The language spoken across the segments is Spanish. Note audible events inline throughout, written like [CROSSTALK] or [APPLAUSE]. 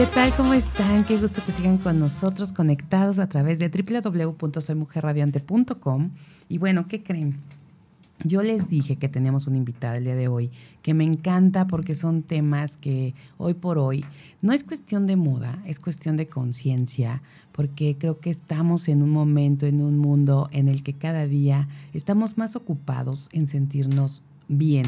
¿Qué tal? ¿Cómo están? Qué gusto que sigan con nosotros conectados a través de www.soymujerradiante.com. Y bueno, ¿qué creen? Yo les dije que teníamos una invitada el día de hoy, que me encanta porque son temas que hoy por hoy no es cuestión de moda, es cuestión de conciencia, porque creo que estamos en un momento, en un mundo en el que cada día estamos más ocupados en sentirnos bien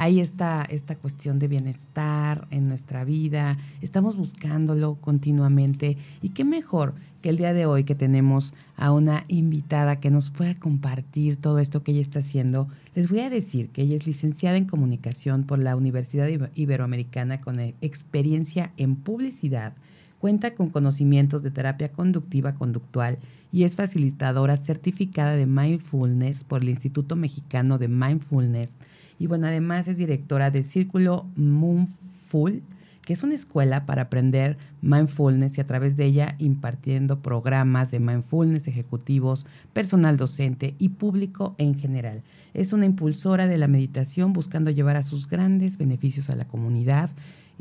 hay esta, esta cuestión de bienestar en nuestra vida, estamos buscándolo continuamente y qué mejor que el día de hoy que tenemos a una invitada que nos pueda compartir todo esto que ella está haciendo. Les voy a decir que ella es licenciada en comunicación por la Universidad Iberoamericana con experiencia en publicidad, cuenta con conocimientos de terapia conductiva conductual y es facilitadora certificada de mindfulness por el Instituto Mexicano de Mindfulness y bueno, además es directora del Círculo Moonful, que es una escuela para aprender mindfulness y a través de ella impartiendo programas de mindfulness ejecutivos, personal docente y público en general. Es una impulsora de la meditación buscando llevar a sus grandes beneficios a la comunidad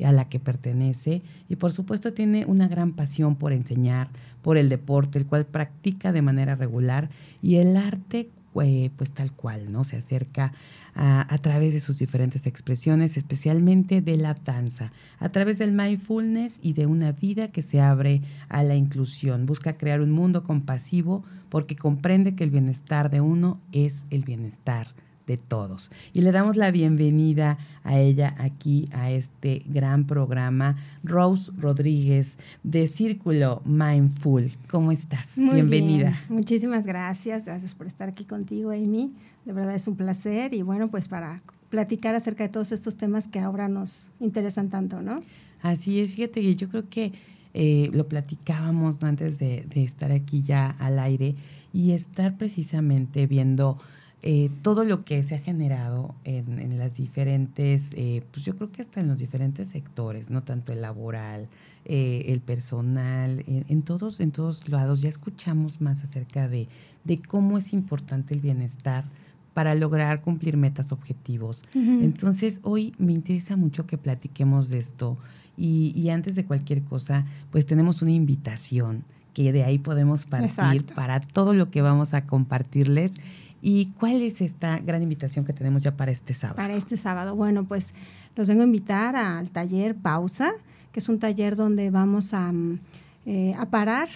a la que pertenece y por supuesto tiene una gran pasión por enseñar, por el deporte, el cual practica de manera regular y el arte eh, pues tal cual, ¿no? Se acerca a, través de sus diferentes expresiones, especialmente de la danza, a través del mindfulness y de una vida que se abre a la inclusión. Busca crear un mundo compasivo porque comprende que el bienestar de uno es el bienestar de todos. Y le damos la bienvenida a ella aquí a este gran programa. Rose Rodríguez de Círculo Mindful. ¿Cómo estás? Bienvenida. Muchísimas gracias. Gracias por estar aquí contigo, Amy. De verdad es un placer y bueno, pues para platicar acerca de todos estos temas que ahora nos interesan tanto, ¿no? Así es, fíjate que yo creo que eh, lo platicábamos antes de, de estar aquí ya al aire y estar precisamente viendo eh, todo lo que se ha generado en, las diferentes, eh, pues yo creo que hasta en los diferentes sectores, no tanto el laboral, eh, el personal, en, todos, en todos lados, ya escuchamos más acerca de, de cómo es importante el bienestar para lograr cumplir metas, objetivos. Entonces, hoy me interesa mucho que platiquemos de esto y, y, antes de cualquier cosa, pues tenemos una invitación que de ahí podemos partir para todo lo que vamos a compartirles. ¿Y cuál es esta gran invitación que tenemos ya para este sábado? Para este sábado, bueno, pues los vengo a invitar al taller Pausa, que es un taller donde vamos a, mm, eh, a parar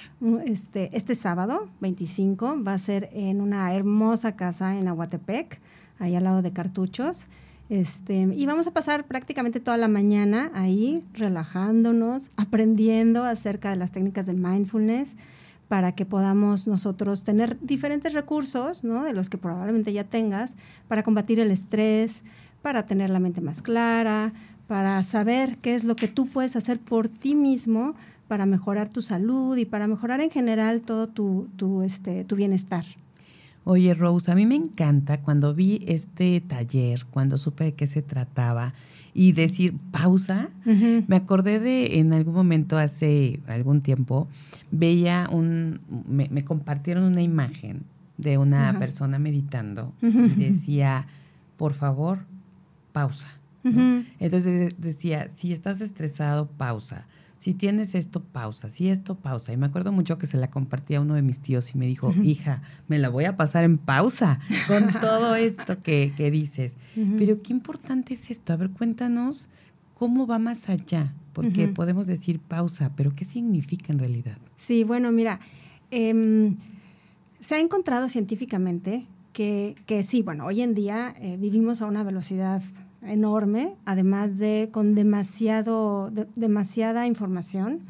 este, este sábado 25. Va a ser en una hermosa casa en Aguatepec, ahí al lado de Cartuchos. Este, y vamos a pasar prácticamente toda la mañana ahí relajándonos, aprendiendo acerca de las técnicas de mindfulness, para que podamos nosotros tener diferentes recursos, ¿no? De los que probablemente ya tengas, para combatir el estrés, para tener la mente más clara, para saber qué es lo que tú puedes hacer por ti mismo para mejorar tu salud y para mejorar en general todo tu, tu, este, tu bienestar. Oye, Rose, a mí me encanta cuando vi este taller, cuando supe de qué se trataba y decir pausa, me acordé de en algún momento hace algún tiempo, veía un, me, compartieron una imagen de una persona meditando y decía, por favor, pausa. Entonces decía, si estás estresado, pausa si tienes esto, pausa, si esto, pausa. Y me acuerdo mucho que se la compartía a uno de mis tíos y me dijo, hija, me la voy a pasar en pausa con [LAUGHS] todo esto que, dices. Pero qué importante es esto. A ver, cuéntanos cómo va más allá, porque podemos decir pausa, pero ¿qué significa en realidad? Sí, bueno, mira, em, se ha encontrado científicamente que, que, sí, bueno, hoy en día eh, vivimos a una velocidad enorme, además de con demasiado, demasiada información.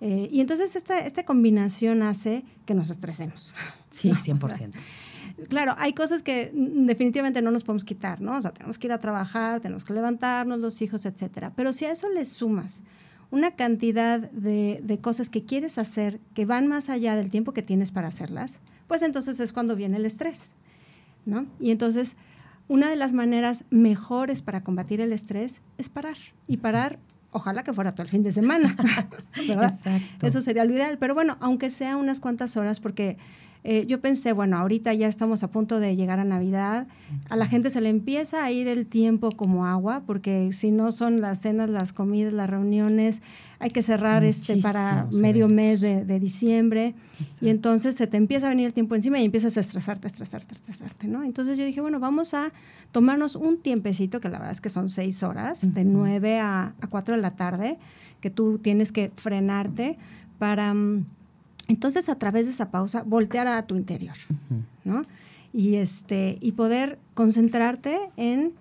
Eh, y entonces esta, esta combinación hace que nos estresemos. Sí, [LAUGHS] 100%. Claro, hay cosas que definitivamente no nos podemos quitar, ¿no? O sea, tenemos que ir a trabajar, tenemos que levantarnos, los hijos, etcétera. Pero si a eso le sumas una cantidad de, de cosas que quieres hacer que van más allá del tiempo que tienes para hacerlas, pues entonces es cuando viene el estrés, ¿no? Y entonces una de las maneras mejores para combatir el estrés es parar. Y parar, ojalá que fuera todo el fin de semana. [LAUGHS] Exacto. Eso sería lo ideal. Pero bueno, aunque sea unas cuantas horas, porque eh, yo pensé, bueno, ahorita ya estamos a punto de llegar a Navidad, a la gente se le empieza a ir el tiempo como agua, porque si no son las cenas, las comidas, las reuniones, hay que cerrar este para medio mes de, diciembre, y entonces se te empieza a venir el tiempo encima y empiezas a estresarte, estresarte, estresarte, ¿no? Entonces yo dije, bueno, vamos a tomarnos un tiempecito, que la verdad es que son seis horas, de nueve a, a cuatro de la tarde, que tú tienes que frenarte para mm, entonces, a través de esa pausa, voltear a tu interior, ¿no? Y, este, y poder concentrarte en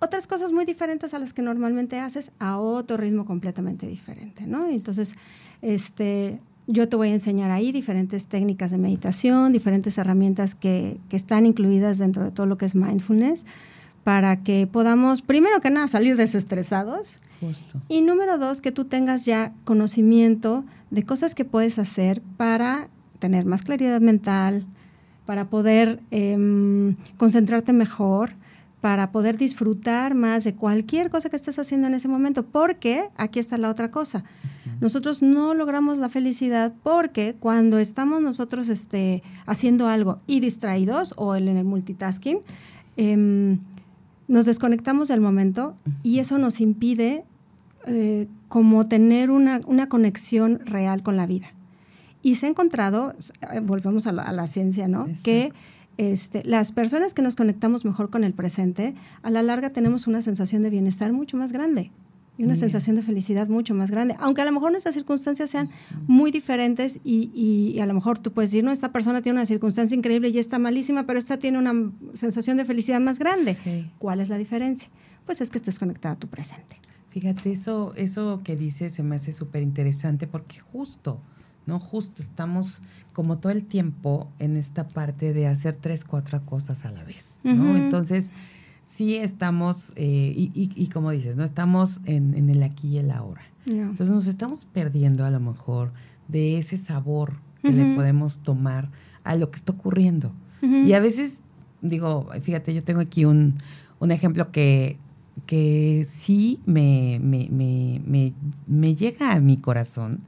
otras cosas muy diferentes a las que normalmente haces a otro ritmo completamente diferente, ¿no? entonces, este, yo te voy a enseñar ahí diferentes técnicas de meditación, diferentes herramientas que, que están incluidas dentro de todo lo que es mindfulness, para que podamos, primero que nada, salir desestresados. Y número dos, que tú tengas ya conocimiento de cosas que puedes hacer para tener más claridad mental, para poder em, concentrarte mejor, para poder disfrutar más de cualquier cosa que estés haciendo en ese momento, porque aquí está la otra cosa. Nosotros no logramos la felicidad porque cuando estamos nosotros este, haciendo algo y distraídos o en el multitasking, em, nos desconectamos del momento y eso nos impide eh, como tener una, conexión real con la vida. Y se ha encontrado, eh, volvemos a la, ciencia, ¿no? Que este, las personas que nos conectamos mejor con el presente, a la larga tenemos una sensación de bienestar mucho más grande y una sensación de felicidad mucho más grande. Aunque a lo mejor nuestras circunstancias sean muy diferentes y, y, a lo mejor tú puedes decir, no, esta persona tiene una circunstancia increíble y está malísima, pero esta tiene una sensación de felicidad más grande. ¿Cuál es la diferencia? Pues es que estés conectada a tu presente. Fíjate, eso, eso que dices se me hace súper interesante porque justo, ¿no? Justo estamos como todo el tiempo en esta parte de hacer tres, cuatro cosas a la vez, ¿no? Entonces sí estamos, eh, y, y, como dices, no estamos en, en, el aquí y el ahora. Entonces nos estamos perdiendo a lo mejor de ese sabor que le podemos tomar a lo que está ocurriendo. Y a veces, digo, fíjate, yo tengo aquí un, un ejemplo que, que sí me, me, me, me, llega a mi corazón,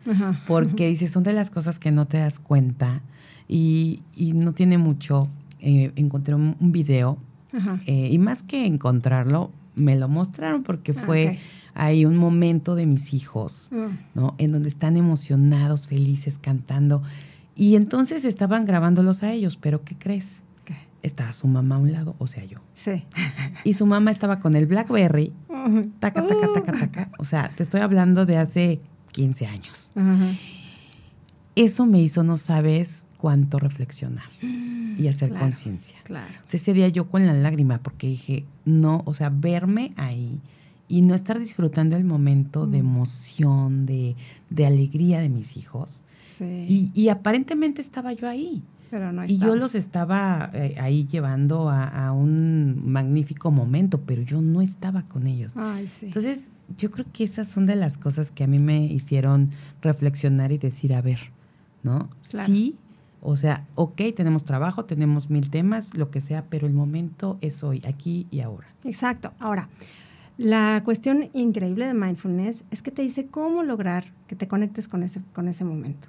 porque [LAUGHS] dices, son de las cosas que no te das cuenta y, y no tiene mucho. Eh, encontré un, un video eh, y más que encontrarlo, me lo mostraron porque ah, fue ahí un momento de mis hijos, mm. ¿no? En donde están emocionados, felices, cantando. Y entonces estaban grabándolos a ellos, pero ¿qué crees? Estaba su mamá a un lado, o sea, yo. Sí. Y su mamá estaba con el Blackberry, [LAUGHS] taca, taca, taca, taca. O sea, te estoy hablando de hace 15 años. Eso me hizo, no sabes cuánto reflexionar. y hacer conciencia. Claro. ese día yo con la lágrima, porque dije, no, o sea, verme ahí y no estar disfrutando el momento de mm. emoción, de, alegría de mis hijos. Sí. Y, aparentemente estaba yo ahí. Pero no y yo los estaba eh, ahí llevando a, un magnífico momento, pero yo no estaba con ellos. Ay, sí. Entonces, yo creo que esas son de las cosas que a mí me hicieron reflexionar y decir, a ver, ¿no? Sí, o sea, ok, tenemos trabajo, tenemos mil temas, lo que sea, pero el momento es hoy, aquí y ahora. Exacto. Ahora, la cuestión increíble de mindfulness es que te dice cómo lograr que te conectes con ese, con ese momento.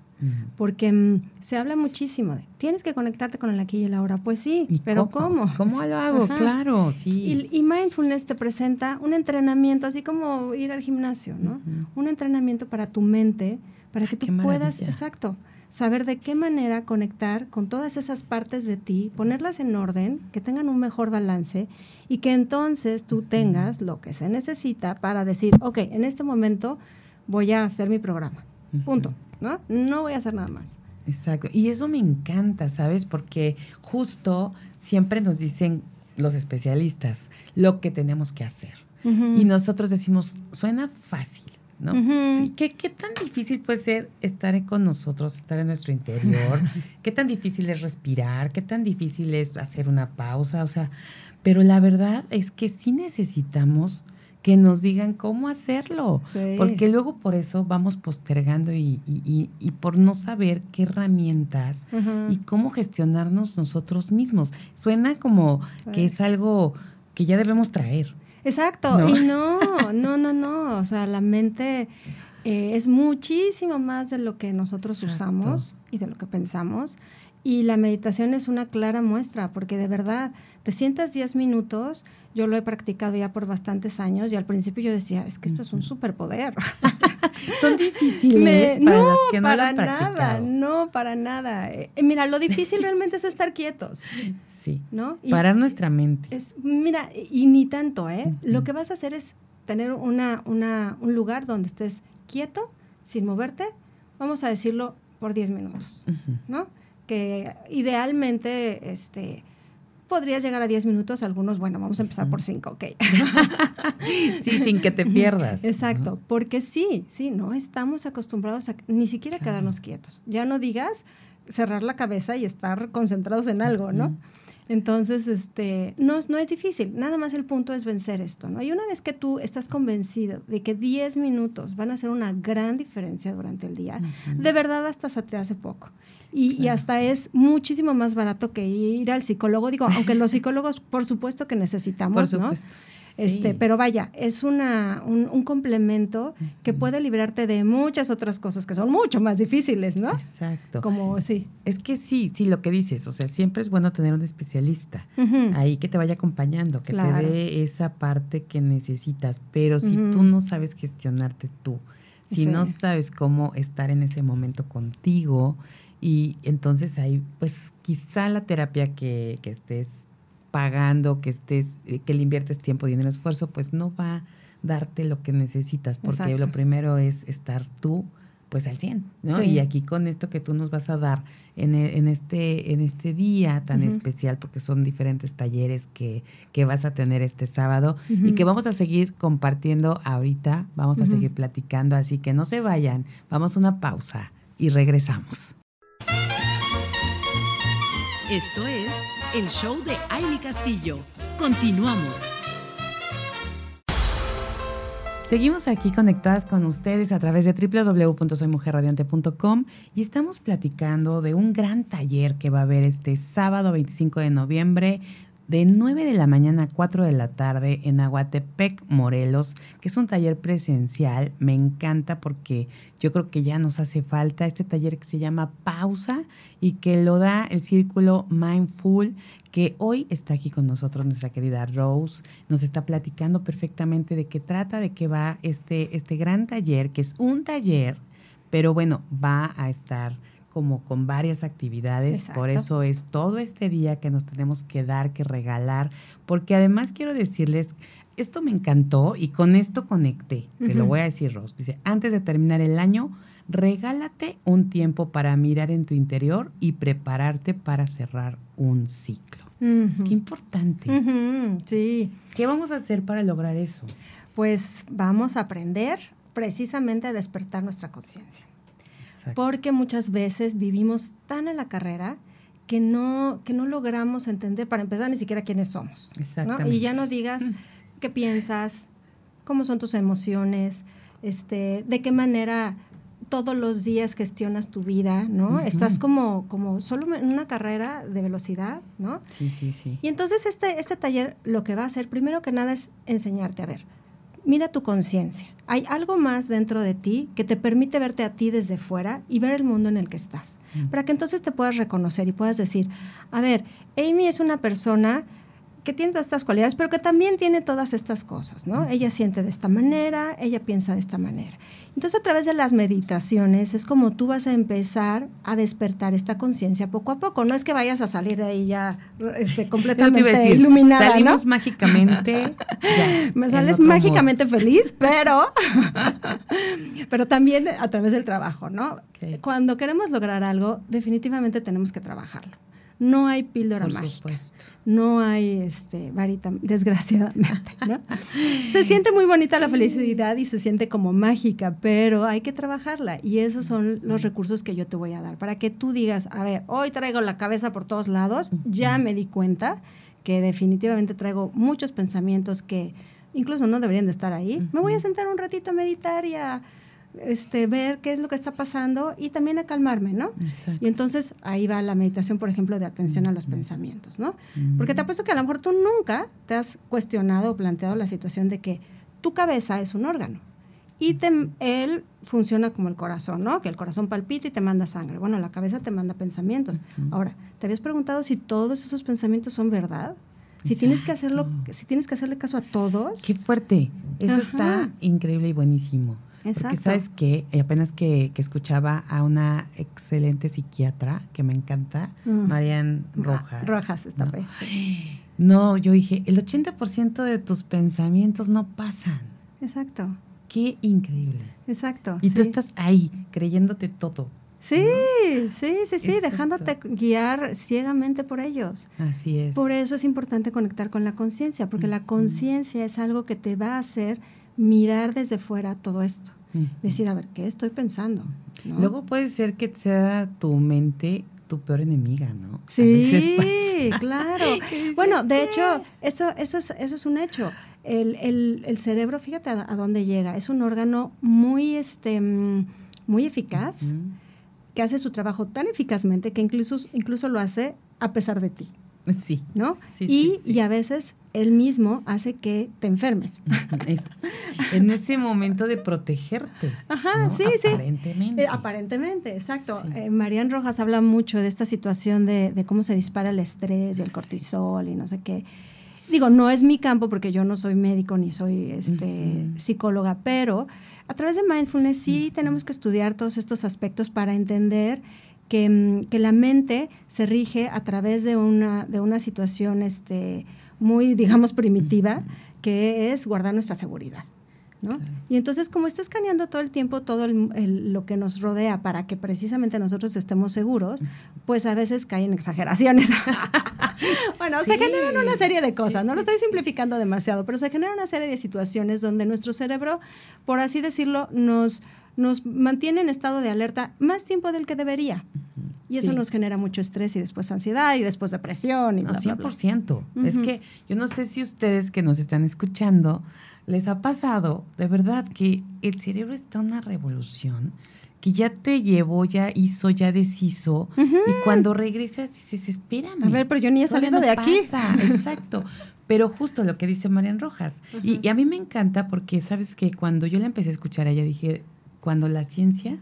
Porque mm, se habla muchísimo de, tienes que conectarte con el aquí y el ahora. Pues sí, pero ¿cómo? ¿Cómo, lo hago? Claro, sí. Y, mindfulness te presenta un entrenamiento, así como ir al gimnasio, ¿no? Un entrenamiento para tu mente, para que tú puedas, exacto, saber de qué manera conectar con todas esas partes de ti, ponerlas en orden, que tengan un mejor balance y que entonces tú tengas lo que se necesita para decir, ok, en este momento voy a hacer mi programa. Punto. ¿No? No voy a hacer nada más. Exacto. Y eso me encanta, ¿sabes? Porque justo siempre nos dicen los especialistas lo que tenemos que hacer. Y nosotros decimos, suena fácil ¿no? ¿qué, tan difícil puede ser estar con nosotros, estar en nuestro interior? [LAUGHS] ¿Qué tan difícil es respirar? ¿Qué tan difícil es hacer una pausa? O sea, pero la verdad es que sí necesitamos que nos digan cómo hacerlo. Sí. Porque luego por eso vamos postergando y, y- y- y por no saber qué herramientas y cómo gestionarnos nosotros mismos. Suena como que es algo que ya debemos traer. Exacto, ¿No? y no, no, no, no, o sea, la mente eh, es muchísimo más de lo que nosotros Exacto. usamos y de lo que pensamos. Y la meditación es una clara muestra, porque de verdad, te sientas 10 minutos, yo lo he practicado ya por bastantes años y al principio yo decía, es que esto es un superpoder. [LAUGHS] Son difíciles para no, las que no lo para han nada, no, para nada. Eh, mira, lo difícil realmente es estar quietos, Sí. ¿no? Y- Parar nuestra mente. es, mira, y ni tanto, ¿eh? Lo que vas a hacer es tener una, una, un lugar donde estés quieto, sin moverte, vamos a decirlo por 10 minutos. ¿no? Que idealmente, este, podrías llegar a 10 minutos, algunos, bueno, vamos a empezar por 5, ok. [LAUGHS] Sí, sin que te pierdas. Exacto, ¿no? porque sí, sí, no estamos acostumbrados a ni siquiera Claro. quedarnos quietos. Ya no digas cerrar la cabeza y estar concentrados en algo, ¿no? Entonces, este, no, no es difícil, nada más el punto es vencer esto, ¿no? Y una vez que tú estás convencido de que 10 minutos van a hacer una gran diferencia durante el día, de verdad hasta se te hace poco. Y, y hasta es muchísimo más barato que ir al psicólogo. Digo, aunque los [LAUGHS] psicólogos, por supuesto que necesitamos, Por ¿no? supuesto. Este, Sí. pero vaya, es una, un, un complemento que puede librarte de muchas otras cosas que son mucho más difíciles, ¿no? Exacto. Como, sí. Es que sí, sí, lo que dices, o sea, siempre es bueno tener un especialista ahí que te vaya acompañando, que Claro. te dé esa parte que necesitas, pero si tú no sabes gestionarte tú, si Sí. no sabes cómo estar en ese momento contigo, y entonces ahí, pues quizá la terapia que, que estés pagando, que estés, eh, que le inviertes tiempo, dinero, esfuerzo, pues no va a darte lo que necesitas, porque Exacto. lo primero es estar tú pues al 100, ¿no? Sí. Y aquí con esto que tú nos vas a dar en, e- en este, en este día tan especial, porque son diferentes talleres que, que vas a tener este sábado y que vamos a seguir compartiendo ahorita, vamos a seguir platicando, así que no se vayan, vamos a una pausa y regresamos. Esto es el show de Aile Castillo. Continuamos. Seguimos aquí conectadas con ustedes a través de www.soymujerradiante.com y estamos platicando de un gran taller que va a haber este sábado 25 de noviembre de 9 de la mañana a 4 de la tarde en Aguatepec, Morelos, que es un taller presencial. Me encanta porque yo creo que ya nos hace falta este taller que se llama Pausa y que lo da el círculo Mindful, que hoy está aquí con nosotros nuestra querida Rose. Nos está platicando perfectamente de qué trata, de qué va este, este gran taller, que es un taller, pero bueno, va a estar como con varias actividades, por eso es todo este día que nos tenemos que dar, que regalar, porque además quiero decirles, esto me encantó y con esto conecté, te lo voy a decir, Rose. Dice, antes de terminar el año, regálate un tiempo para mirar en tu interior y prepararte para cerrar un ciclo. Qué importante. Sí, ¿Qué vamos a hacer para lograr eso? pues vamos a aprender precisamente a despertar nuestra conciencia. Exacto. Porque muchas veces vivimos tan en la carrera que no, que no logramos entender, para empezar, ni siquiera quiénes somos. ¿no? Exactamente. Y ya no digas qué piensas, cómo son tus emociones, este, de qué manera todos los días gestionas tu vida, ¿no? Estás como, como solo en una carrera de velocidad, ¿no? Sí, sí, sí. Y entonces este, este taller lo que va a hacer, primero que nada, es enseñarte a ver, mira tu conciencia. Hay algo más dentro de ti que te permite verte a ti desde fuera y ver el mundo en el que estás. Mm. Para que entonces te puedas reconocer y puedas decir, a ver, Amy es una persona que tiene todas estas cualidades, pero que también tiene todas estas cosas, ¿no? Ella siente de esta manera, ella piensa de esta manera. Entonces, a través de las meditaciones es como tú vas a empezar a despertar esta conciencia poco a poco. No es que vayas a salir de ahí ya este, [LAUGHS] completamente decir, iluminada, Salimos ¿no? mágicamente. [LAUGHS] ya, Me sales mágicamente feliz, pero, [LAUGHS] pero también a través del trabajo, ¿no? Ok. Cuando queremos lograr algo, definitivamente tenemos que trabajarlo. No hay píldora Por mágica. supuesto. No hay este varita, desgraciadamente, ¿no? se siente muy bonita la felicidad y se siente como mágica, pero hay que trabajarla y esos son los recursos que yo te voy a dar para que tú digas, a ver, hoy traigo la cabeza por todos lados, ya me di cuenta que definitivamente traigo muchos pensamientos que incluso no deberían de estar ahí. Me voy a sentar un ratito a meditar y a este, ver qué es lo que está pasando y también a calmarme, ¿no? Y entonces ahí va la meditación, por ejemplo, de atención a los pensamientos, ¿no? Porque te apuesto que a lo mejor tú nunca te has cuestionado o planteado la situación de que tu cabeza es un órgano y él funciona como el corazón, ¿no? Que el corazón palpita y te manda sangre. Bueno, la cabeza te manda pensamientos. Ahora, ¿te habías preguntado si todos esos pensamientos son verdad? Si tienes que hacerlo, si tienes que hacerle caso a todos. Qué fuerte. Eso está increíble y buenísimo. Exacto. Porque sabes que eh, apenas que, escuchaba a una excelente psiquiatra que me encanta, mm. Marian Rojas. Rojas está ¿no? no, yo dije, el 80% de tus pensamientos no pasan. Exacto. Qué increíble. Exacto. Y tú estás ahí, creyéndote todo. Sí, sí, sí, sí, dejándote guiar ciegamente por ellos. Así es. Por eso es importante conectar con la conciencia, porque la conciencia es algo que te va a hacer mirar desde fuera todo esto. Decir, a ver, ¿qué estoy pensando? Luego puede ser que sea tu mente tu peor enemiga, ¿no? Sí, [LAUGHS] claro. [LAUGHS] bueno, de hecho, eso, eso, es, eso es un hecho. El, el, el cerebro, fíjate a, dónde llega. Es un órgano muy, este, muy eficaz, que hace su trabajo tan eficazmente que incluso, incluso lo hace a pesar de ti. Sí. ¿No? y, y a veces él mismo hace que te enfermes. [LAUGHS] en ese momento de protegerte. Ajá, sí, sí. Aparentemente. Eh, aparentemente, exacto. Eh, Marian Rojas habla mucho de esta situación de, cómo se dispara el estrés y el cortisol y no sé qué. Digo, no es mi campo porque yo no soy médico ni soy este, psicóloga, pero a través de mindfulness sí tenemos que estudiar todos estos aspectos para entender que, mm, que, la mente se rige a través de una, de una situación este, muy, digamos, primitiva, que es guardar nuestra seguridad. ¿no? Y entonces, como está escaneando todo el tiempo todo lo que nos rodea para que precisamente nosotros estemos seguros, pues a veces caen exageraciones. [LAUGHS] bueno, se generan una serie de cosas, no lo estoy simplificando demasiado, pero se generan una serie de situaciones donde nuestro cerebro, por así decirlo, nos, nos mantiene en estado de alerta más tiempo del que debería. Y eso nos genera mucho estrés y después ansiedad y después depresión. Y no, 100%. Es que yo no sé si ustedes que nos están escuchando les ha pasado, de verdad, que el cerebro está en una revolución que ya te llevó, ya hizo, ya deshizo. Y cuando regresas dices, espérame. A ver, pero yo ni he salido de aquí. [LAUGHS] Exacto. Pero justo lo que dice Marian Rojas. y, y, a mí me encanta porque, ¿sabes que Cuando yo la empecé a escuchar a ella, dije, cuando la ciencia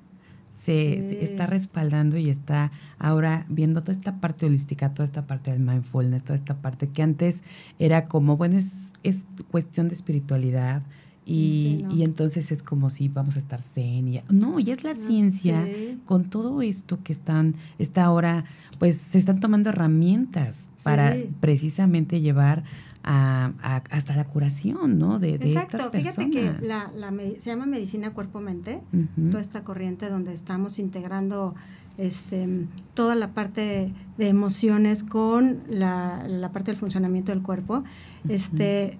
se, está respaldando y está ahora viendo toda esta parte holística, toda esta parte del mindfulness, toda esta parte que antes era como, bueno, es, es cuestión de espiritualidad. Y, y, entonces es como si vamos a estar zen. Y, no, ya es la ciencia con todo esto que están, está ahora, pues se están tomando herramientas para precisamente llevar hasta la curación, ¿no? De, Exacto, fíjate que la, se llama medicina cuerpo-mente, toda esta corriente donde estamos integrando este, toda la parte de emociones con la, parte del funcionamiento del cuerpo. Este,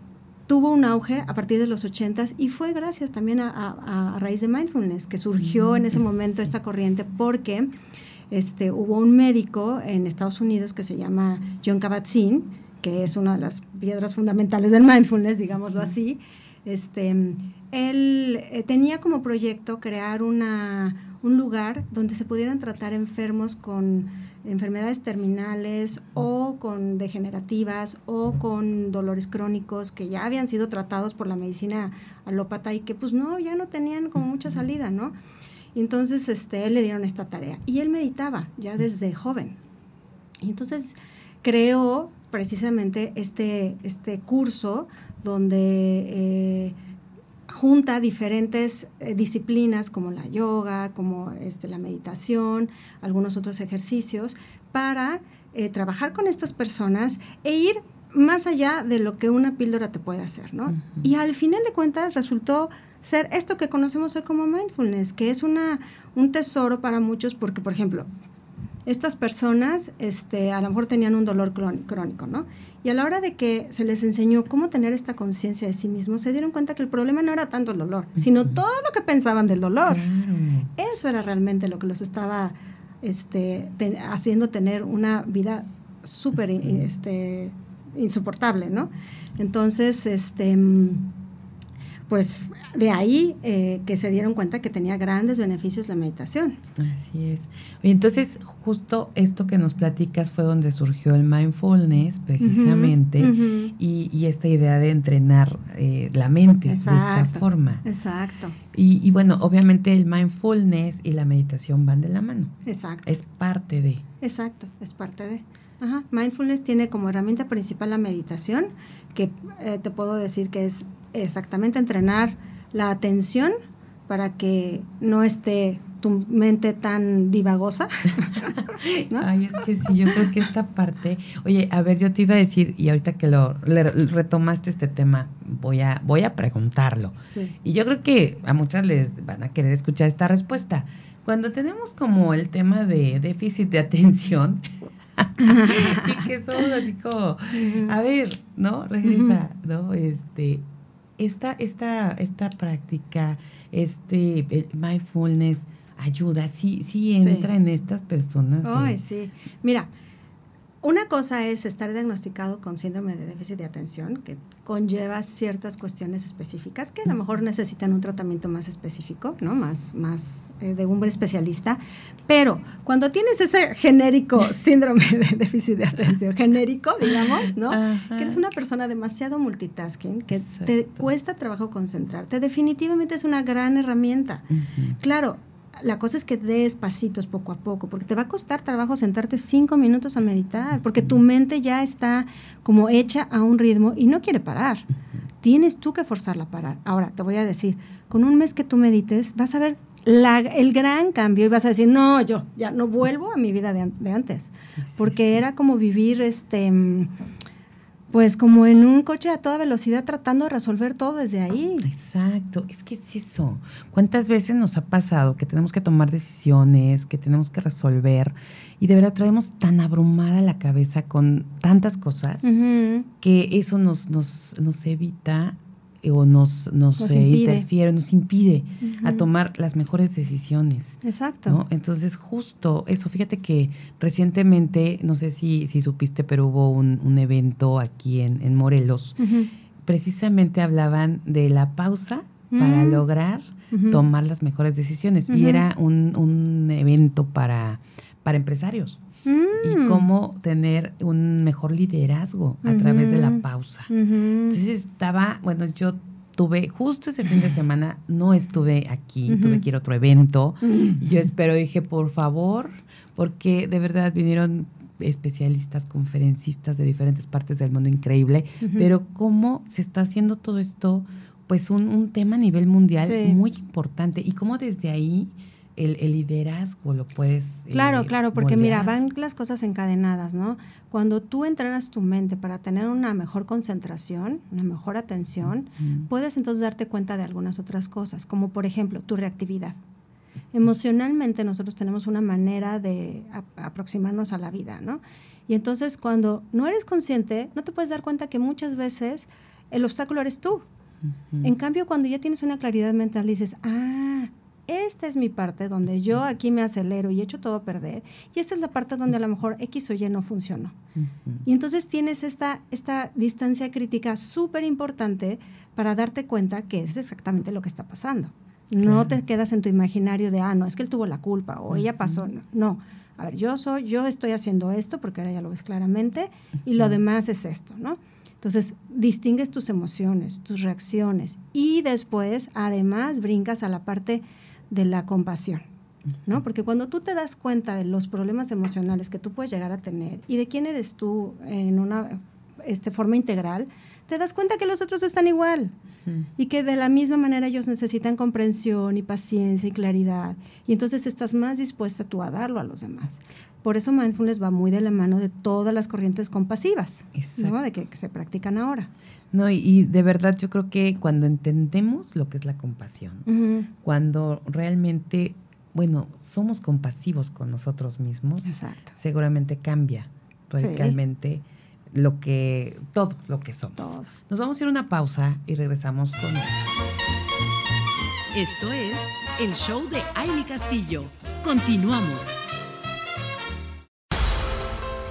tuvo un auge a partir de los 80 y fue gracias también a, raíz de mindfulness que surgió en ese momento esta corriente porque este, hubo un médico en Estados Unidos que se llama John Kabat-Zinn que es una de las piedras fundamentales del mindfulness, digámoslo así, este, él eh, tenía como proyecto crear una, un lugar donde se pudieran tratar enfermos con enfermedades terminales o con degenerativas o con dolores crónicos que ya habían sido tratados por la medicina alópata y que pues no, ya no tenían como mucha salida, ¿no? Y entonces este, él le dieron esta tarea y él meditaba ya desde joven. Y entonces creó precisamente este, este curso donde eh, junta diferentes eh, disciplinas como la yoga, como este, la meditación, algunos otros ejercicios, para eh, trabajar con estas personas e ir más allá de lo que una píldora te puede hacer, ¿no? Y al final de cuentas resultó ser esto que conocemos hoy como mindfulness, que es una, un tesoro para muchos porque, por ejemplo, estas personas este, a lo mejor tenían un dolor crónico, ¿no? Y a la hora de que se les enseñó cómo tener esta conciencia de sí mismos, se dieron cuenta que el problema no era tanto el dolor, sino todo lo que pensaban del dolor. Eso era realmente lo que los estaba este, haciendo tener una vida súper este, insoportable, ¿no? Entonces, este, pues de ahí eh, que se dieron cuenta que tenía grandes beneficios la meditación. Así es. Entonces, justo esto que nos platicas fue donde surgió el mindfulness, precisamente, Y, esta idea de entrenar eh, la mente de esta forma. Exacto. Y, bueno, obviamente el mindfulness y la meditación van de la mano. Exacto. Es parte de. Exacto, es parte de. Ajá. Mindfulness tiene como herramienta principal la meditación, que eh, te puedo decir que es exactamente entrenar la atención para que no esté tu mente tan divagosa. [LAUGHS] Ay, es que sí, yo creo que esta parte, oye, a ver, yo te iba a decir, y ahorita que lo retomaste este tema, voy a, voy a preguntarlo. Y yo creo que a muchas les van a querer escuchar esta respuesta. Cuando tenemos como el tema de déficit de atención, [LAUGHS] y que somos así como, a ver, ¿no? Regresa, ¿no? Este, esta, esta, esta práctica, este mindfulness, ayuda, sí, sí entra en estas personas. Ay, sí. Mira, una cosa es estar diagnosticado con síndrome de déficit de atención, que conlleva ciertas cuestiones específicas que a lo mejor necesitan un tratamiento más específico, ¿no? Más, más eh, de un especialista. Pero cuando tienes ese genérico [LAUGHS] síndrome de déficit de atención, genérico, digamos, ¿no? Que eres una persona demasiado multitasking, que te cuesta trabajo concentrarte, definitivamente es una gran herramienta. Claro, la cosa es que des pasitos poco a poco, porque te va a costar trabajo sentarte cinco minutos a meditar, porque tu mente ya está como hecha a un ritmo y no quiere parar. Tienes tú que forzarla a parar. Ahora, te voy a decir, con un mes que tú medites, vas a ver el gran cambio y vas a decir, no, yo ya no vuelvo a mi vida de, de antes, porque era como vivir este pues como en un coche a toda velocidad tratando de resolver todo desde ahí. Exacto, es que es eso. ¿Cuántas veces nos ha pasado que tenemos que tomar decisiones, que tenemos que resolver y de verdad traemos tan abrumada la cabeza con tantas cosas que eso nos, nos, nos evita o nos, nos, interfiere, nos impide a tomar las mejores decisiones. Exacto. Entonces, justo eso, fíjate que recientemente, no sé si, si supiste, pero hubo un, evento aquí en, Morelos, precisamente hablaban de la pausa para lograr tomar las mejores decisiones. Y era un, un evento para, para empresarios y mm. cómo tener un mejor liderazgo a través de la pausa. Entonces estaba, bueno, yo tuve justo ese fin de [LAUGHS] semana, no estuve aquí, tuve que ir a otro evento. yo espero, dije, por favor, porque de verdad vinieron especialistas, conferencistas de diferentes partes del mundo, increíble, pero cómo se está haciendo todo esto, pues un, tema a nivel mundial muy importante y cómo desde ahí el, liderazgo lo puedes. Eh, claro, claro, porque mira, van las cosas encadenadas, ¿no? Cuando tú entrenas tu mente para tener una mejor concentración, una mejor atención, puedes entonces darte cuenta de algunas otras cosas, como por ejemplo tu reactividad. Emocionalmente nosotros tenemos una manera de aproximarnos a la vida, ¿no? Y entonces cuando no eres consciente, no te puedes dar cuenta que muchas veces el obstáculo eres tú. En cambio, cuando ya tienes una claridad mental, dices, ah, esta es mi parte donde yo aquí me acelero y echo todo a perder, y esta es la parte donde a lo mejor X o Y no funcionó. Y entonces tienes esta, esta distancia crítica súper importante para darte cuenta que es exactamente lo que está pasando. No te quedas en tu imaginario de, ah, no, es que él tuvo la culpa o ella pasó. No. A ver, yo soy, yo estoy haciendo esto porque ahora ya lo ves claramente y lo demás es esto, ¿no? Entonces, distingues tus emociones, tus reacciones y después, además, brincas a la parte de la compasión. ¿no? Porque cuando tú te das cuenta de los problemas emocionales que tú puedes llegar a tener y de quién eres tú en una este, forma integral, te das cuenta que los otros están igual y que de la misma manera ellos necesitan comprensión y paciencia y claridad. Y entonces estás más dispuesta tú a darlo a los demás. Por eso mindfulness va muy de la mano de todas las corrientes compasivas, ¿no? De que, se practican ahora. No, y, de verdad yo creo que cuando entendemos lo que es la compasión, cuando realmente, bueno, somos compasivos con nosotros mismos, seguramente cambia radicalmente lo que, todo lo que somos. Nos vamos a ir a una pausa y regresamos con Esto es el show de Aile Castillo. Continuamos.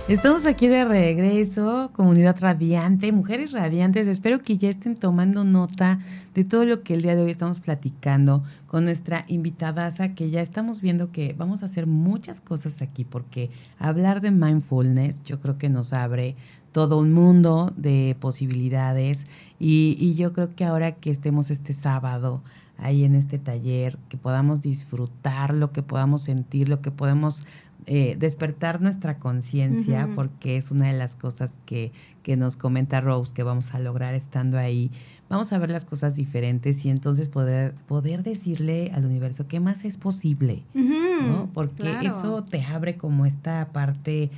Estamos aquí de regreso, comunidad radiante, mujeres radiantes. Espero que ya estén tomando nota de todo lo que el día de hoy estamos platicando con nuestra invitada, que ya estamos viendo que vamos a hacer muchas cosas aquí, porque hablar de mindfulness yo creo que nos abre todo un mundo de posibilidades y, yo creo que ahora que estemos este sábado ahí en este taller, que podamos disfrutar lo que podamos sentir, lo que podemos eh, despertar nuestra conciencia, porque es una de las cosas que, que, nos comenta Rose que vamos a lograr estando ahí. Vamos a ver las cosas diferentes y entonces poder, poder decirle al universo qué más es posible, ¿no? Porque eso te abre como esta parte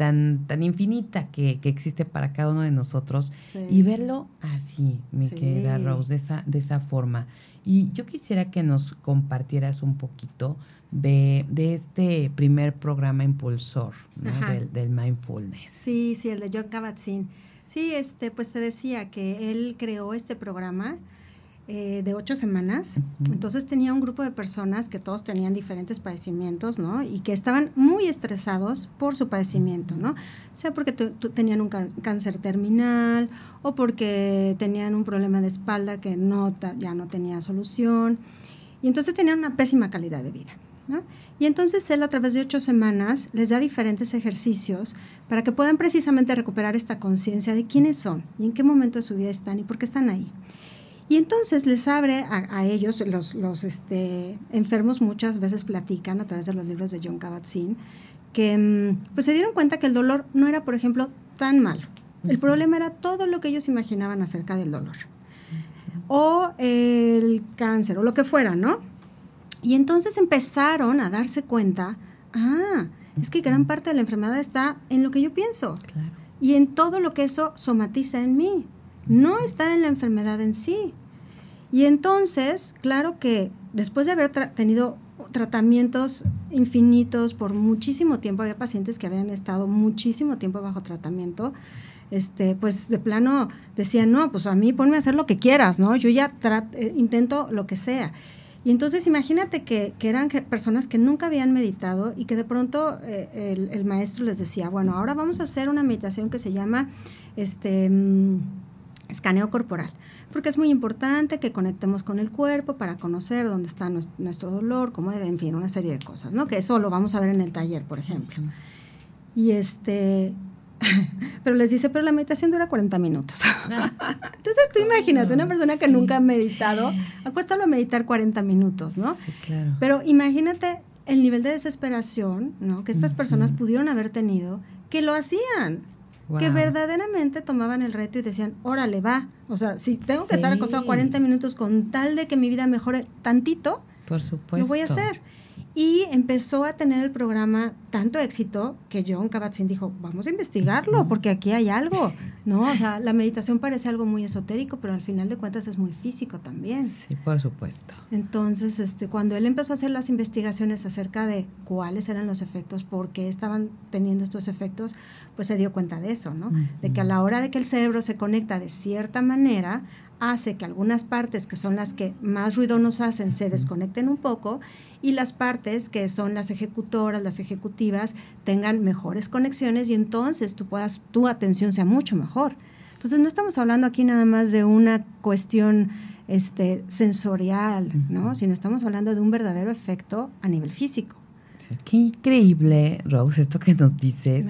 tan, tan infinita que, que, existe para cada uno de nosotros y verlo así, me queda Rose, de esa, de esa forma. Y yo quisiera que nos compartieras un poquito de, de este primer programa impulsor del, del, mindfulness. Sí, sí, el de John Kabat-Zinn. Sí, este, pues te decía que él creó este programa eh, de ocho semanas. Entonces tenía un grupo de personas que todos tenían diferentes padecimientos, ¿no? Y que estaban muy estresados por su padecimiento, ¿no? O sea, porque tenían un cáncer terminal o porque tenían un problema de espalda que no ya no tenía solución. Y entonces tenían una pésima calidad de vida. Y entonces él a través de ocho semanas les da diferentes ejercicios para que puedan precisamente recuperar esta conciencia de quiénes son y en qué momento de su vida están y por qué están ahí. Y entonces les abre a, ellos, los, los este, enfermos muchas veces platican a través de los libros de John Kabat-Zinn, que mm, pues se dieron cuenta que el dolor no era, por ejemplo, tan malo. El problema era todo lo que ellos imaginaban acerca del dolor. O el cáncer, o lo que fuera, ¿no? Y entonces empezaron a darse cuenta, ah, es que gran parte de la enfermedad está en lo que yo pienso y en todo lo que eso somatiza en mí. No está en la enfermedad en sí. Y entonces, claro que después de haber tenido tratamientos infinitos por muchísimo tiempo, había pacientes que habían estado muchísimo tiempo bajo tratamiento, este, pues de plano decían, no, pues a mí ponme a hacer lo que quieras, ¿no? Yo ya eh, intento lo que sea. Y entonces imagínate que, eran personas que nunca habían meditado y que de pronto eh, el, maestro les decía, bueno, ahora vamos a hacer una meditación que se llama este, mm, escaneo corporal, porque es muy importante que conectemos con el cuerpo para conocer dónde está nuestro, dolor, cómo, en fin, una serie de cosas, ¿no? Que eso lo vamos a ver en el taller, por ejemplo. Y este, [LAUGHS] pero les dice, pero la meditación dura 40 minutos. [LAUGHS] Entonces tú [LAUGHS] imagínate, una persona que nunca ha meditado, acuéstalo a meditar 40 minutos, ¿no? Sí, claro. Pero imagínate el nivel de desesperación, ¿no? Que estas personas pudieron haber tenido, que lo hacían. Que verdaderamente tomaban el reto y decían, órale, va. O sea, si tengo que estar acostado 40 minutos con tal de que mi vida mejore tantito, Por supuesto. lo voy a hacer. Y empezó a tener el programa tanto éxito que John Kabat-Zinn dijo, vamos a investigarlo porque aquí hay algo, ¿no? O sea, la meditación parece algo muy esotérico, pero al final de cuentas es muy físico también. Sí, por supuesto. Entonces, este, cuando él empezó a hacer las investigaciones acerca de cuáles eran los efectos, por qué estaban teniendo estos efectos, pues se dio cuenta de eso, ¿no? De que a la hora de que el cerebro se conecta de cierta manera, hace que algunas partes que son las que más ruido nos hacen se desconecten un poco y las partes que son las ejecutoras, las ejecutivas, tengan mejores conexiones y entonces tú puedas, tu atención sea mucho mejor. Entonces no estamos hablando aquí nada más de una cuestión este, sensorial, ¿no? sino estamos hablando de un verdadero efecto a nivel físico. Qué increíble, Rose, esto que nos dices,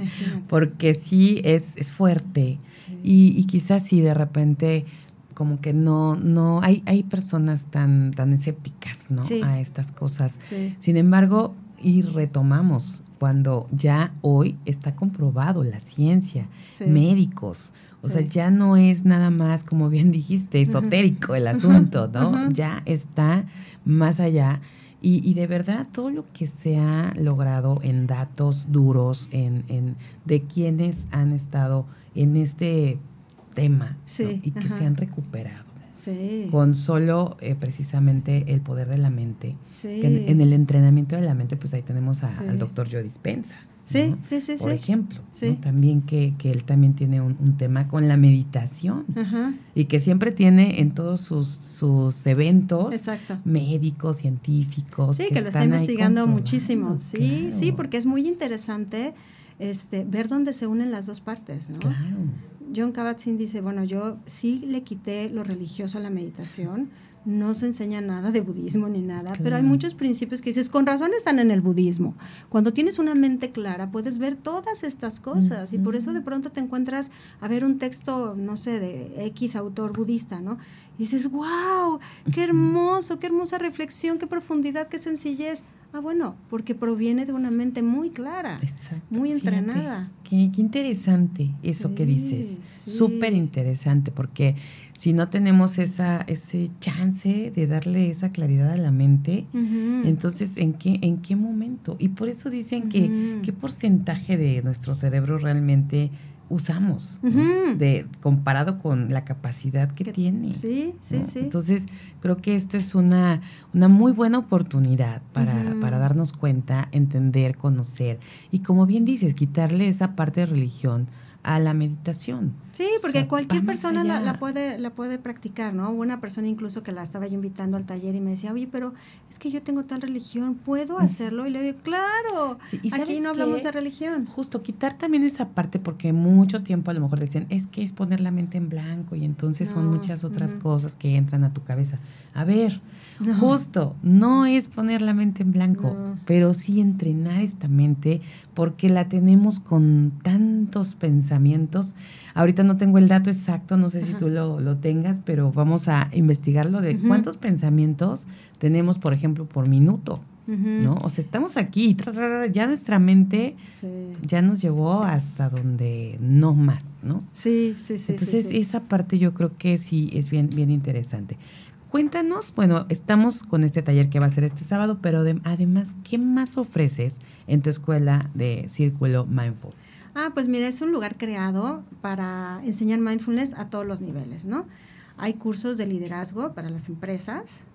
porque sí es, es fuerte y, y, quizás sí de repente como que no, no, hay, hay personas tan, tan escépticas, ¿no? A estas cosas. Sin embargo, y retomamos cuando ya hoy está comprobado la ciencia, médicos, o sea, ya no es nada más, como bien [LAUGHS] dijiste, esotérico el [LAUGHS] asunto, ¿no? Ya está más allá. Y, y, de verdad, todo lo que se ha logrado en datos duros, en, en de quienes han estado en este tema y que se han recuperado. Con solo eh, precisamente el poder de la mente. En, el entrenamiento de la mente, pues ahí tenemos al doctor Joe Dispensa. Sí, sí, sí. Por ejemplo, también que, él también tiene un, tema con la meditación y que siempre tiene en todos sus, sus eventos médicos, científicos. Sí, que, lo está investigando muchísimo. Sí, sí, porque es muy interesante este, ver dónde se unen las dos partes, ¿no? Claro. John Kabat-Zinn dice, bueno, yo sí le quité lo religioso a la meditación, no se enseña nada de budismo ni nada, pero hay muchos principios que dices, con razón están en el budismo. Cuando tienes una mente clara, puedes ver todas estas cosas y por eso de pronto te encuentras a ver un texto, no sé, de X autor budista, ¿no? Y dices, wow, qué hermoso, qué hermosa reflexión, qué profundidad, qué sencillez. Ah, bueno, porque proviene de una mente muy clara, muy entrenada. qué, interesante eso que dices. Súper interesante, porque si no tenemos esa, ese chance de darle esa claridad a la mente, entonces ¿en qué, ¿en qué momento? Y por eso dicen que qué porcentaje de nuestro cerebro realmente usamos, de, comparado con la capacidad que, tiene. Sí, sí, sí. Entonces, creo que esto es una, una muy buena oportunidad para, para darnos cuenta, entender, conocer. Y como bien dices, quitarle esa parte de religión a la meditación. Sí, porque cualquier persona la, puede, la puede practicar, ¿no? Una persona incluso que la estaba yo invitando al taller y me decía, oye, pero es que yo tengo tal religión, ¿puedo hacerlo? Y le digo, claro, aquí no hablamos de religión. Justo, quitar también esa parte porque mucho tiempo a lo mejor decían, es que es poner la mente en blanco y entonces son muchas otras cosas que entran a tu cabeza. A ver, justo, no es poner la mente en blanco, pero sí entrenar esta mente porque la tenemos con tantos pensamientos. Ahorita no tengo el dato exacto, no sé si tú lo, tengas, pero vamos a investigarlo de cuántos pensamientos tenemos, por ejemplo, por minuto. ¿No? O sea, estamos aquí, ya nuestra mente ya nos llevó hasta donde no más, ¿no? Sí, sí, sí. Entonces, esa parte yo creo que sí es bien, bien interesante. Cuéntanos, bueno, estamos con este taller que va a ser este sábado, pero además, ¿qué más ofreces en tu escuela de Círculo Mindful? Ah, pues mira, es un lugar creado para enseñar mindfulness a todos los niveles, ¿no? Hay cursos de liderazgo para las empresas,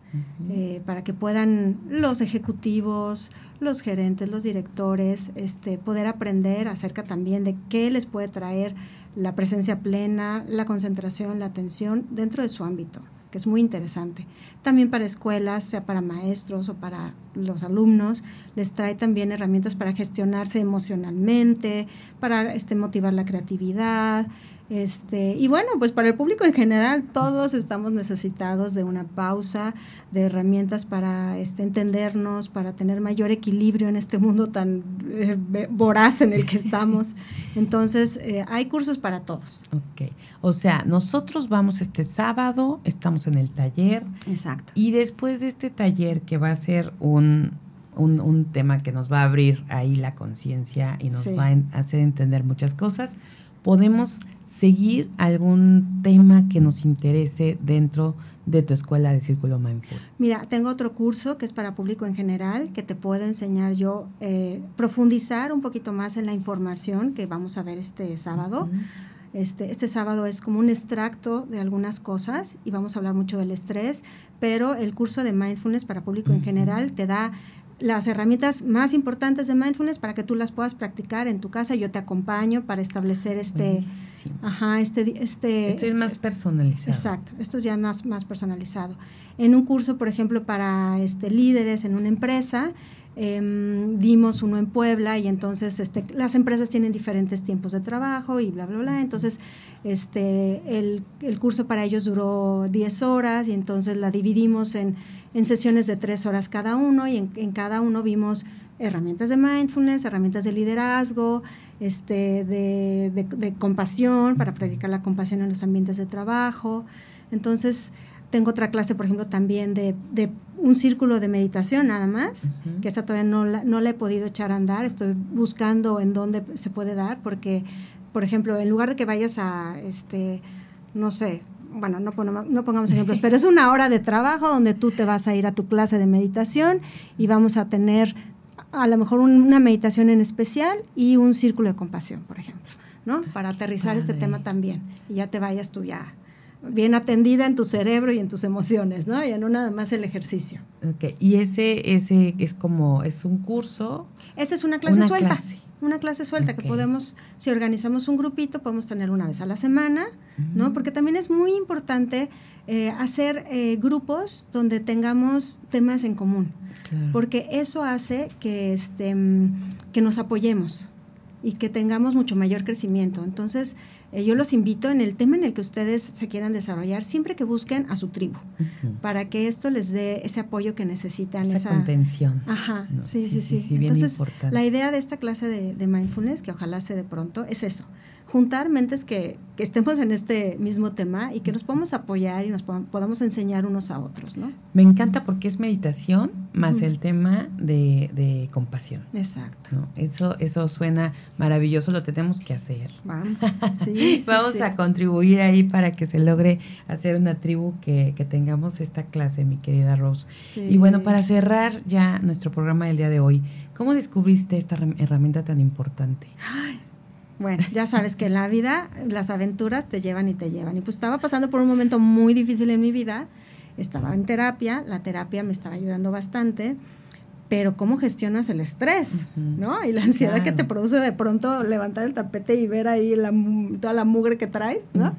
eh, para que puedan los ejecutivos, los gerentes, los directores, este, poder aprender acerca también de qué les puede traer la presencia plena, la concentración, la atención dentro de su ámbito que es muy interesante. También para escuelas, sea para maestros o para los alumnos, les trae también herramientas para gestionarse emocionalmente, para este, motivar la creatividad, este, y bueno, pues para el público en general, todos estamos necesitados de una pausa, de herramientas para este, entendernos, para tener mayor equilibrio en este mundo tan eh, voraz en el que estamos. [LAUGHS] Entonces, eh, hay cursos para todos. Ok, o sea, nosotros vamos este sábado, estamos en el taller. Exacto. Y después de este taller, que va a ser un, un, tema que nos va a abrir ahí la conciencia y nos va a hacer entender muchas cosas, podemos seguir algún tema que nos interese dentro de tu escuela de Círculo Mindful? Mira, tengo otro curso que es para público en general, que te puedo enseñar yo, eh, profundizar un poquito más en la información que vamos a ver este sábado. Este, este sábado es como un extracto de algunas cosas y vamos a hablar mucho del estrés, pero el curso de mindfulness para público en general te da las herramientas más importantes de mindfulness para que tú las puedas practicar en tu casa. Yo te acompaño para establecer este, ajá, este, este, esto es más personalizado. Exacto, esto es ya más, más personalizado. En un curso, por ejemplo, para este líderes en una empresa, em, dimos uno en Puebla y entonces este, las empresas tienen diferentes tiempos de trabajo y bla, bla, bla. Entonces, este, el, el curso para ellos duró 10 horas y entonces la dividimos en en sesiones de tres horas cada uno y en, cada uno vimos herramientas de mindfulness, herramientas de liderazgo, este, de, compasión, para practicar la compasión en los ambientes de trabajo. Entonces, tengo otra clase, por ejemplo, también de, un círculo de meditación nada más, que esa todavía no la, no la he podido echar a andar, estoy buscando en dónde se puede dar, porque, por ejemplo, en lugar de que vayas a, este, no sé, bueno, no pongamos, no pongamos ejemplos, [LAUGHS] pero es una hora de trabajo donde tú te vas a ir a tu clase de meditación y vamos a tener a lo mejor una meditación en especial y un círculo de compasión, por ejemplo, ¿no? Para aterrizar este tema también y ya te vayas tú ya bien atendida en tu cerebro y en tus emociones, ¿no? Y no nada más el ejercicio. Ok, y ese, ese es como, es un curso. Esa es una clase suelta una clase suelta que podemos, si organizamos un grupito, podemos tener una vez a la semana, ¿no? Porque también es muy importante eh, hacer eh, grupos donde tengamos temas en común, porque eso hace que, este, que nos apoyemos y que tengamos mucho mayor crecimiento. Entonces, eh, yo los invito en el tema en el que ustedes se quieran desarrollar, siempre que busquen a su tribu, para que esto les dé ese apoyo que necesitan. Esa, contención. Ajá, sí, sí, sí. Entonces, la idea de esta clase de, de mindfulness, que ojalá se de pronto, es eso, juntar mentes que, que, estemos en este mismo tema y que nos podamos apoyar y nos podamos enseñar unos a otros, ¿no? Me encanta porque es meditación más el tema de, de compasión. Exacto. Eso, eso suena maravilloso, lo tenemos que hacer. Vamos, [LAUGHS] sí, [LAUGHS] Vamos a contribuir ahí para que se logre hacer una tribu que, que tengamos esta clase, mi querida Rose. Y bueno, para cerrar ya nuestro programa del día de hoy, ¿cómo descubriste esta herramienta tan importante? Ay bueno, ya sabes que la vida las aventuras te llevan y te llevan. Y pues estaba pasando por un momento muy difícil en mi vida. Estaba en terapia, la terapia me estaba ayudando bastante, pero cómo gestionas el estrés, ¿no? Y la ansiedad que te produce de pronto levantar el tapete y ver ahí la, toda la mugre que traes, ¿no?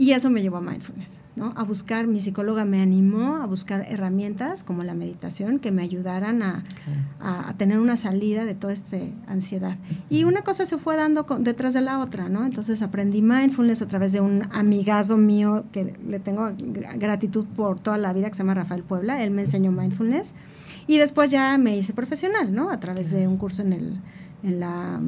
Y eso me llevó a mindfulness, ¿no? A buscar, mi psicóloga me animó a buscar herramientas como la meditación que me ayudaran a, tener una salida de toda esta ansiedad. Y una cosa se fue dando detrás de la otra, ¿no? Entonces aprendí mindfulness a través de un amigazo mío que le tengo gratitud por toda la vida, que se llama Rafael Puebla. Él me enseñó mindfulness. Y después ya me hice profesional, ¿no? A través de un curso en, el, en, la,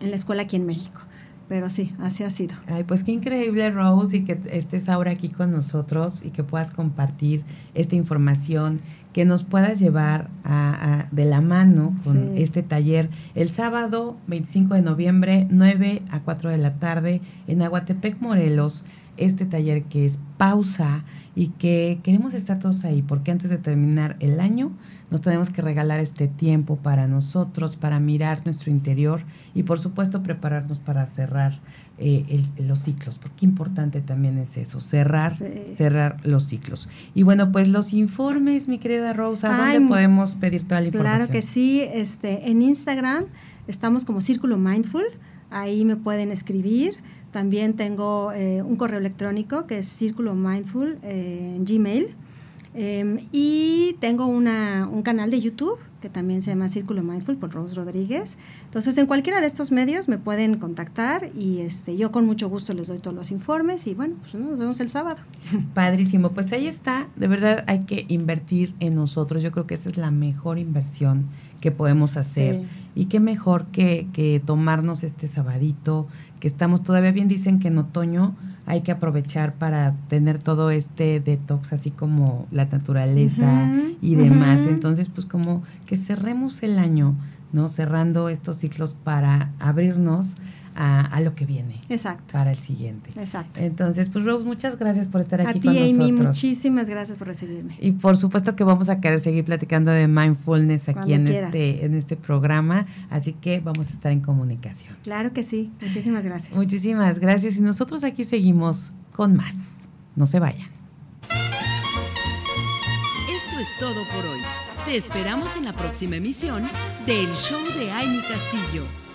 en la escuela aquí en México pero sí, así ha sido. Ay, pues qué increíble, Rose, y que estés ahora aquí con nosotros y que puedas compartir esta información, que nos puedas llevar a, de la mano con este taller el sábado 25 de noviembre, 9 a 4 de la tarde, en Aguatepec, Morelos. Este taller que es pausa y que queremos estar todos ahí, porque antes de terminar el año nos tenemos que regalar este tiempo para nosotros, para mirar nuestro interior y por supuesto prepararnos para cerrar eh, los ciclos, porque importante también es eso, cerrar, cerrar los ciclos. Y bueno, pues los informes, mi querida Rosa, ¿dónde podemos pedir toda la información? Claro que sí, este, en Instagram estamos como Círculo Mindful, ahí me pueden escribir. También tengo eh, un correo electrónico que es Círculo Mindful eh, Gmail. Em, y tengo una, un canal de YouTube que también se llama Círculo Mindful por Rose Rodríguez. Entonces, en cualquiera de estos medios me pueden contactar y este, yo con mucho gusto les doy todos los informes y bueno, pues nos vemos el sábado. [LAUGHS] Padrísimo, pues ahí está. De verdad hay que invertir en nosotros. Yo creo que esa es la mejor inversión que podemos hacer. Y qué mejor que, que tomarnos este sabadito, que estamos todavía bien, dicen que en otoño hay que aprovechar para tener todo este detox, así como la naturaleza y demás. Entonces, pues como que cerremos el año, ¿no? Cerrando estos ciclos para abrirnos a, lo que viene. Exacto. Para el siguiente. Exacto. Entonces, pues Rose, muchas gracias por estar aquí con nosotros. A ti, Amy, muchísimas gracias por recibirme. Y por supuesto que vamos a querer seguir platicando de mindfulness aquí en este, en este programa, así que vamos a estar en comunicación. Claro que sí. Muchísimas gracias. Muchísimas gracias. Y nosotros aquí seguimos con más. No se vayan. Esto es todo por hoy. Te esperamos en la próxima emisión del Show de Amy Castillo.